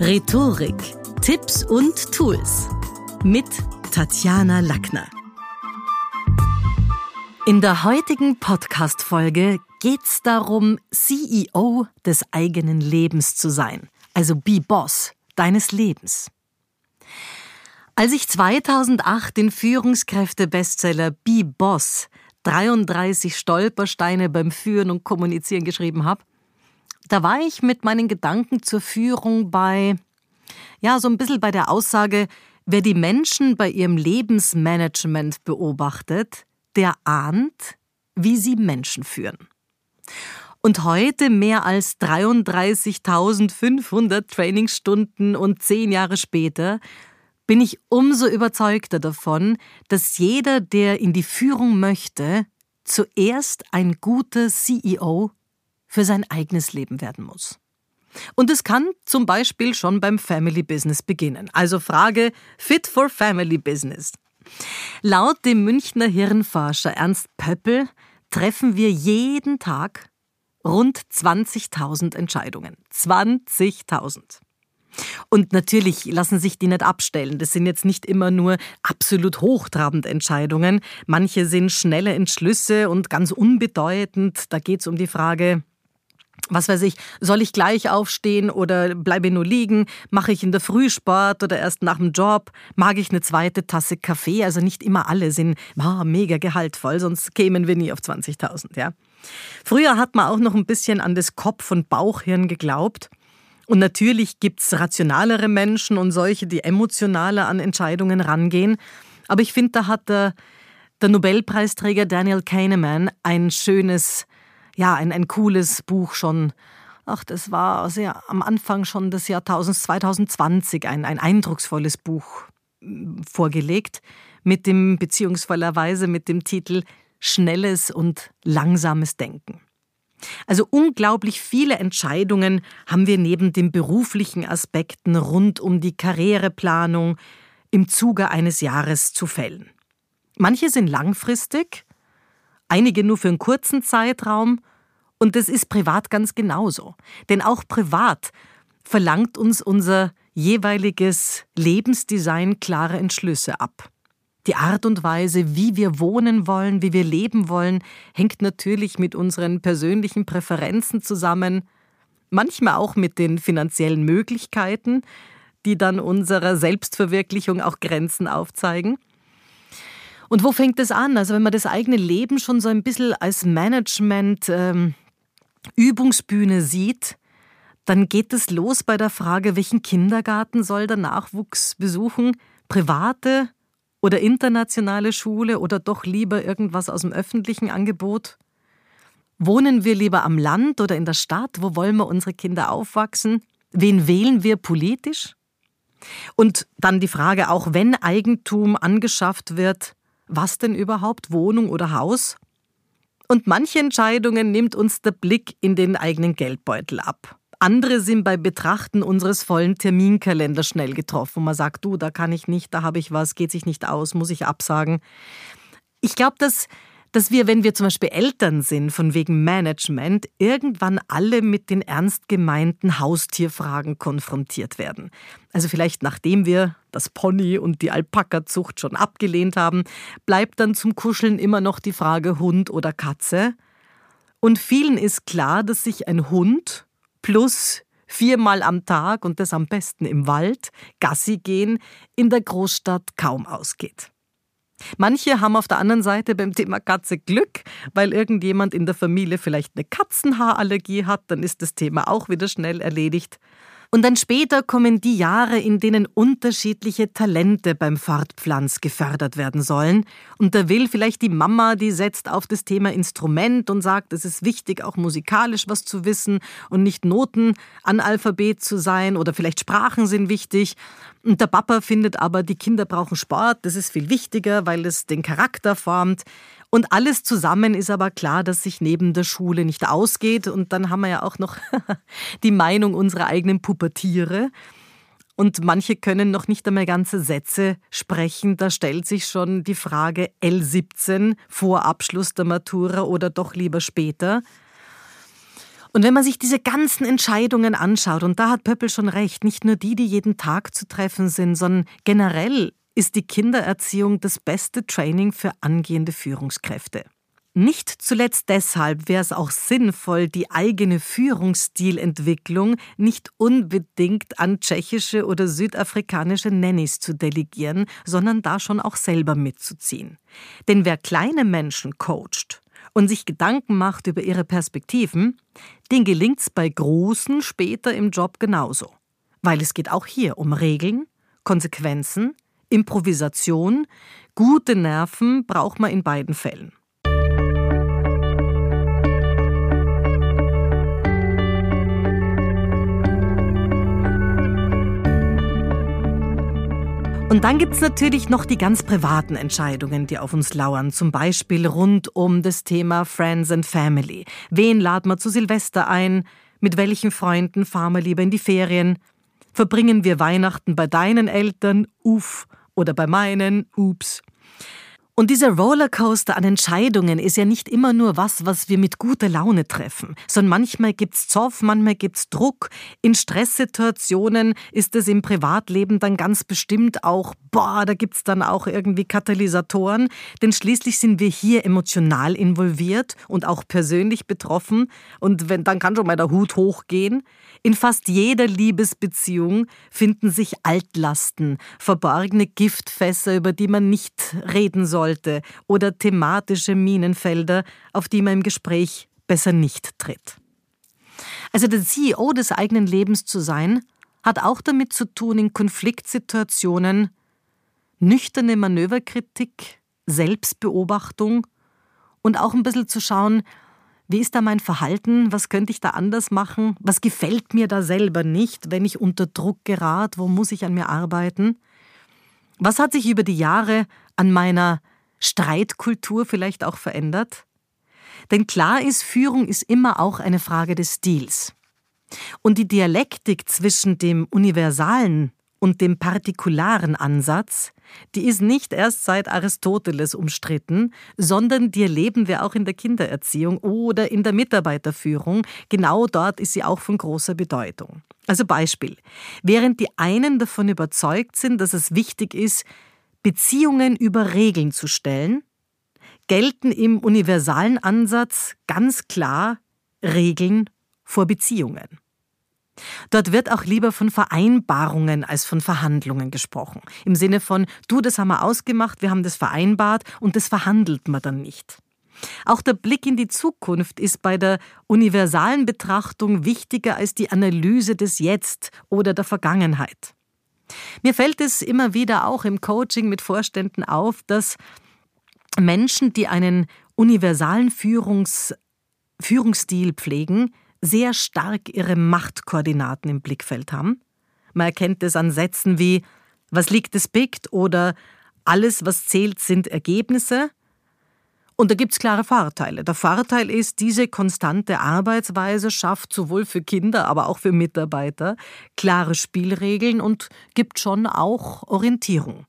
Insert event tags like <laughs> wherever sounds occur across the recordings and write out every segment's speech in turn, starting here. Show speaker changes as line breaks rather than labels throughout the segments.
Rhetorik, Tipps und Tools mit Tatjana Lackner. In der heutigen Podcast-Folge geht's darum, CEO des eigenen Lebens zu sein. Also be Boss deines Lebens. Als ich 2008 den Führungskräfte-Bestseller Be Boss 33 Stolpersteine beim Führen und Kommunizieren geschrieben habe, da war ich mit meinen Gedanken zur Führung bei, ja, so ein bisschen bei der Aussage, wer die Menschen bei ihrem Lebensmanagement beobachtet, der ahnt, wie sie Menschen führen. Und heute, mehr als 33.500 Trainingstunden und zehn Jahre später, bin ich umso überzeugter davon, dass jeder, der in die Führung möchte, zuerst ein guter CEO für sein eigenes Leben werden muss. Und es kann zum Beispiel schon beim Family Business beginnen. Also Frage Fit for Family Business. Laut dem Münchner Hirnforscher Ernst Pöppel treffen wir jeden Tag rund 20.000 Entscheidungen. 20.000. Und natürlich lassen sich die nicht abstellen. Das sind jetzt nicht immer nur absolut hochtrabende Entscheidungen. Manche sind schnelle Entschlüsse und ganz unbedeutend. Da geht es um die Frage, was weiß ich, soll ich gleich aufstehen oder bleibe nur liegen? Mache ich in der Früh Sport oder erst nach dem Job? Mag ich eine zweite Tasse Kaffee? Also nicht immer alle sind oh, mega gehaltvoll, sonst kämen wir nie auf 20.000, ja. Früher hat man auch noch ein bisschen an das Kopf- und Bauchhirn geglaubt. Und natürlich gibt es rationalere Menschen und solche, die emotionaler an Entscheidungen rangehen. Aber ich finde, da hat der, der Nobelpreisträger Daniel Kahneman ein schönes ja, ein, ein cooles Buch schon. Ach, das war sehr am Anfang schon des Jahrtausends 2020 ein, ein eindrucksvolles Buch hm, vorgelegt mit dem beziehungsvollerweise mit dem Titel Schnelles und langsames Denken. Also unglaublich viele Entscheidungen haben wir neben den beruflichen Aspekten rund um die Karriereplanung im Zuge eines Jahres zu fällen. Manche sind langfristig, einige nur für einen kurzen Zeitraum und das ist privat ganz genauso. Denn auch privat verlangt uns unser jeweiliges Lebensdesign klare Entschlüsse ab. Die Art und Weise, wie wir wohnen wollen, wie wir leben wollen, hängt natürlich mit unseren persönlichen Präferenzen zusammen, manchmal auch mit den finanziellen Möglichkeiten, die dann unserer Selbstverwirklichung auch Grenzen aufzeigen. Und wo fängt es an? Also wenn man das eigene Leben schon so ein bisschen als Management ähm, Übungsbühne sieht, dann geht es los bei der Frage, welchen Kindergarten soll der Nachwuchs besuchen? Private oder internationale Schule oder doch lieber irgendwas aus dem öffentlichen Angebot? Wohnen wir lieber am Land oder in der Stadt? Wo wollen wir unsere Kinder aufwachsen? Wen wählen wir politisch? Und dann die Frage, auch wenn Eigentum angeschafft wird, was denn überhaupt, Wohnung oder Haus? Und manche Entscheidungen nimmt uns der Blick in den eigenen Geldbeutel ab. Andere sind bei Betrachten unseres vollen Terminkalenders schnell getroffen. Man sagt, du, da kann ich nicht, da habe ich was, geht sich nicht aus, muss ich absagen. Ich glaube, dass dass wir, wenn wir zum Beispiel Eltern sind, von wegen Management, irgendwann alle mit den ernst gemeinten Haustierfragen konfrontiert werden. Also vielleicht nachdem wir das Pony und die Alpaka-Zucht schon abgelehnt haben, bleibt dann zum Kuscheln immer noch die Frage Hund oder Katze. Und vielen ist klar, dass sich ein Hund plus viermal am Tag und das am besten im Wald, Gassi gehen, in der Großstadt kaum ausgeht. Manche haben auf der anderen Seite beim Thema Katze Glück, weil irgendjemand in der Familie vielleicht eine Katzenhaarallergie hat, dann ist das Thema auch wieder schnell erledigt. Und dann später kommen die Jahre, in denen unterschiedliche Talente beim Fortpflanz gefördert werden sollen. Und da will vielleicht die Mama, die setzt auf das Thema Instrument und sagt, es ist wichtig, auch musikalisch was zu wissen und nicht Notenanalphabet zu sein oder vielleicht Sprachen sind wichtig. Und der Papa findet aber, die Kinder brauchen Sport, das ist viel wichtiger, weil es den Charakter formt. Und alles zusammen ist aber klar, dass sich neben der Schule nicht ausgeht. Und dann haben wir ja auch noch <laughs> die Meinung unserer eigenen Pubertiere. Und manche können noch nicht einmal ganze Sätze sprechen. Da stellt sich schon die Frage L17 vor Abschluss der Matura oder doch lieber später. Und wenn man sich diese ganzen Entscheidungen anschaut, und da hat Pöppel schon recht, nicht nur die, die jeden Tag zu treffen sind, sondern generell ist die Kindererziehung das beste Training für angehende Führungskräfte. Nicht zuletzt deshalb wäre es auch sinnvoll, die eigene Führungsstilentwicklung nicht unbedingt an tschechische oder südafrikanische Nannies zu delegieren, sondern da schon auch selber mitzuziehen. Denn wer kleine Menschen coacht und sich Gedanken macht über ihre Perspektiven, den gelingt es bei Großen später im Job genauso. Weil es geht auch hier um Regeln, Konsequenzen, Improvisation, gute Nerven braucht man in beiden Fällen. Und dann gibt es natürlich noch die ganz privaten Entscheidungen, die auf uns lauern. Zum Beispiel rund um das Thema Friends and Family. Wen laden wir zu Silvester ein? Mit welchen Freunden fahren wir lieber in die Ferien? Verbringen wir Weihnachten bei deinen Eltern? Uff. Oder bei meinen? Ups. Und dieser Rollercoaster an Entscheidungen ist ja nicht immer nur was, was wir mit guter Laune treffen, sondern manchmal gibt's Zoff, manchmal gibt's Druck. In Stresssituationen ist es im Privatleben dann ganz bestimmt auch, boah, da gibt's dann auch irgendwie Katalysatoren, denn schließlich sind wir hier emotional involviert und auch persönlich betroffen und wenn, dann kann schon mal der Hut hochgehen. In fast jeder Liebesbeziehung finden sich Altlasten, verborgene Giftfässer, über die man nicht reden sollte, oder thematische Minenfelder, auf die man im Gespräch besser nicht tritt. Also der CEO des eigenen Lebens zu sein, hat auch damit zu tun, in Konfliktsituationen nüchterne Manöverkritik, Selbstbeobachtung und auch ein bisschen zu schauen, wie ist da mein Verhalten? Was könnte ich da anders machen? Was gefällt mir da selber nicht, wenn ich unter Druck gerate? Wo muss ich an mir arbeiten? Was hat sich über die Jahre an meiner Streitkultur vielleicht auch verändert? Denn klar ist, Führung ist immer auch eine Frage des Stils. Und die Dialektik zwischen dem universalen und dem partikularen Ansatz, die ist nicht erst seit Aristoteles umstritten, sondern die erleben wir auch in der Kindererziehung oder in der Mitarbeiterführung. Genau dort ist sie auch von großer Bedeutung. Also Beispiel. Während die einen davon überzeugt sind, dass es wichtig ist, Beziehungen über Regeln zu stellen, gelten im universalen Ansatz ganz klar Regeln vor Beziehungen. Dort wird auch lieber von Vereinbarungen als von Verhandlungen gesprochen. Im Sinne von, du, das haben wir ausgemacht, wir haben das vereinbart und das verhandelt man dann nicht. Auch der Blick in die Zukunft ist bei der universalen Betrachtung wichtiger als die Analyse des Jetzt oder der Vergangenheit. Mir fällt es immer wieder auch im Coaching mit Vorständen auf, dass Menschen, die einen universalen Führungs Führungsstil pflegen, sehr stark ihre Machtkoordinaten im Blickfeld haben. Man erkennt es an Sätzen wie Was liegt es biegt oder Alles, was zählt, sind Ergebnisse. Und da gibt es klare Vorteile. Der Vorteil ist, diese konstante Arbeitsweise schafft sowohl für Kinder, aber auch für Mitarbeiter klare Spielregeln und gibt schon auch Orientierung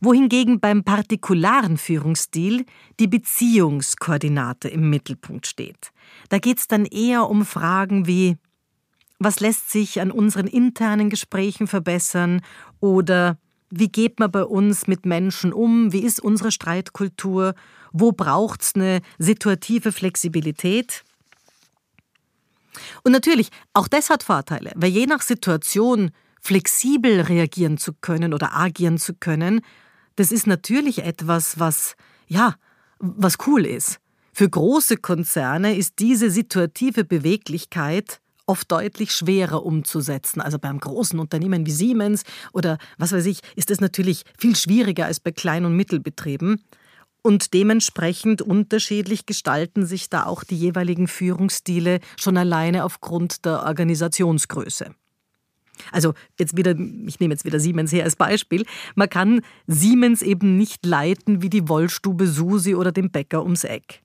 wohingegen beim partikularen Führungsstil die Beziehungskoordinate im Mittelpunkt steht. Da geht es dann eher um Fragen wie was lässt sich an unseren internen Gesprächen verbessern oder wie geht man bei uns mit Menschen um, wie ist unsere Streitkultur, wo braucht es eine situative Flexibilität. Und natürlich, auch das hat Vorteile, weil je nach Situation flexibel reagieren zu können oder agieren zu können, das ist natürlich etwas, was, ja, was cool ist. Für große Konzerne ist diese situative Beweglichkeit oft deutlich schwerer umzusetzen. Also beim großen Unternehmen wie Siemens oder was weiß ich, ist es natürlich viel schwieriger als bei Klein- und Mittelbetrieben. Und dementsprechend unterschiedlich gestalten sich da auch die jeweiligen Führungsstile schon alleine aufgrund der Organisationsgröße. Also jetzt wieder, ich nehme jetzt wieder Siemens her als Beispiel. Man kann Siemens eben nicht leiten wie die Wollstube Susi oder den Bäcker ums Eck.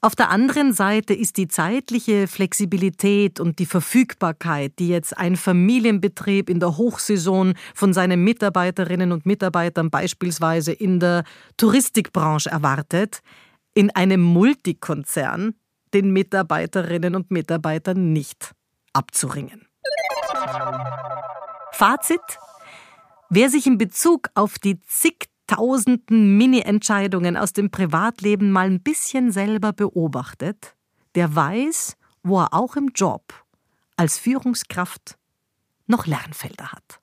Auf der anderen Seite ist die zeitliche Flexibilität und die Verfügbarkeit, die jetzt ein Familienbetrieb in der Hochsaison von seinen Mitarbeiterinnen und Mitarbeitern beispielsweise in der Touristikbranche erwartet, in einem Multikonzern den Mitarbeiterinnen und Mitarbeitern nicht abzuringen. Fazit. Wer sich in Bezug auf die zigtausenden Mini-Entscheidungen aus dem Privatleben mal ein bisschen selber beobachtet, der weiß, wo er auch im Job als Führungskraft noch Lernfelder hat.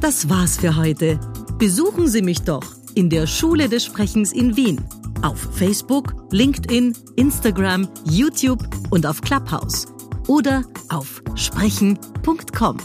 Das war's für heute. Besuchen Sie mich doch in der Schule des Sprechens in Wien. Auf Facebook, LinkedIn, Instagram, YouTube und auf Clubhouse. Oder auf sprechen.com.